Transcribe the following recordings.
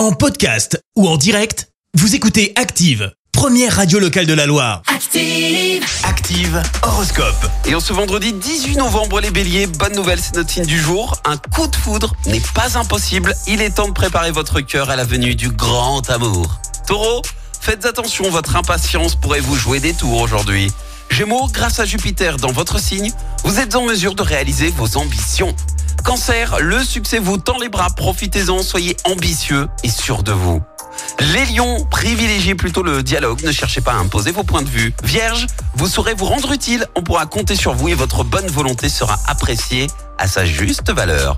En podcast ou en direct, vous écoutez Active, première radio locale de la Loire. Active. Active Horoscope. Et en ce vendredi 18 novembre, les béliers, bonne nouvelle, c'est notre signe du jour. Un coup de foudre n'est pas impossible. Il est temps de préparer votre cœur à la venue du grand amour. Taureau, faites attention, votre impatience pourrait vous jouer des tours aujourd'hui. Gémeaux, grâce à Jupiter dans votre signe, vous êtes en mesure de réaliser vos ambitions. Cancer, le succès vous tend les bras, profitez-en, soyez ambitieux et sûr de vous. Les lions, privilégiez plutôt le dialogue, ne cherchez pas à imposer vos points de vue. Vierge, vous saurez vous rendre utile, on pourra compter sur vous et votre bonne volonté sera appréciée à sa juste valeur.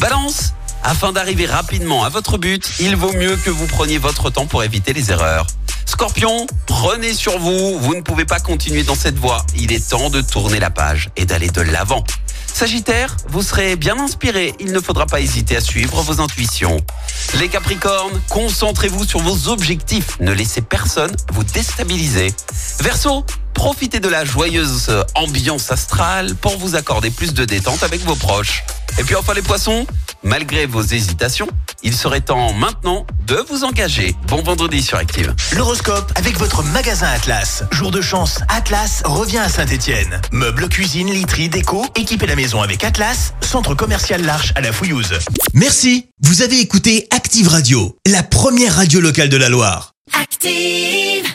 Balance, afin d'arriver rapidement à votre but, il vaut mieux que vous preniez votre temps pour éviter les erreurs. Scorpion, prenez sur vous, vous ne pouvez pas continuer dans cette voie, il est temps de tourner la page et d'aller de l'avant. Sagittaire, vous serez bien inspiré, il ne faudra pas hésiter à suivre vos intuitions. Les Capricornes, concentrez-vous sur vos objectifs, ne laissez personne vous déstabiliser. Verseau, profitez de la joyeuse ambiance astrale pour vous accorder plus de détente avec vos proches. Et puis enfin les poissons, malgré vos hésitations, il serait temps maintenant de vous engager. Bon vendredi sur Active. L'horoscope avec votre magasin Atlas. Jour de chance, Atlas revient à Saint-Étienne. Meubles, cuisine, literie, déco, équipez la maison avec Atlas, centre commercial L'Arche à la Fouillouse. Merci. Vous avez écouté Active Radio, la première radio locale de la Loire. Active.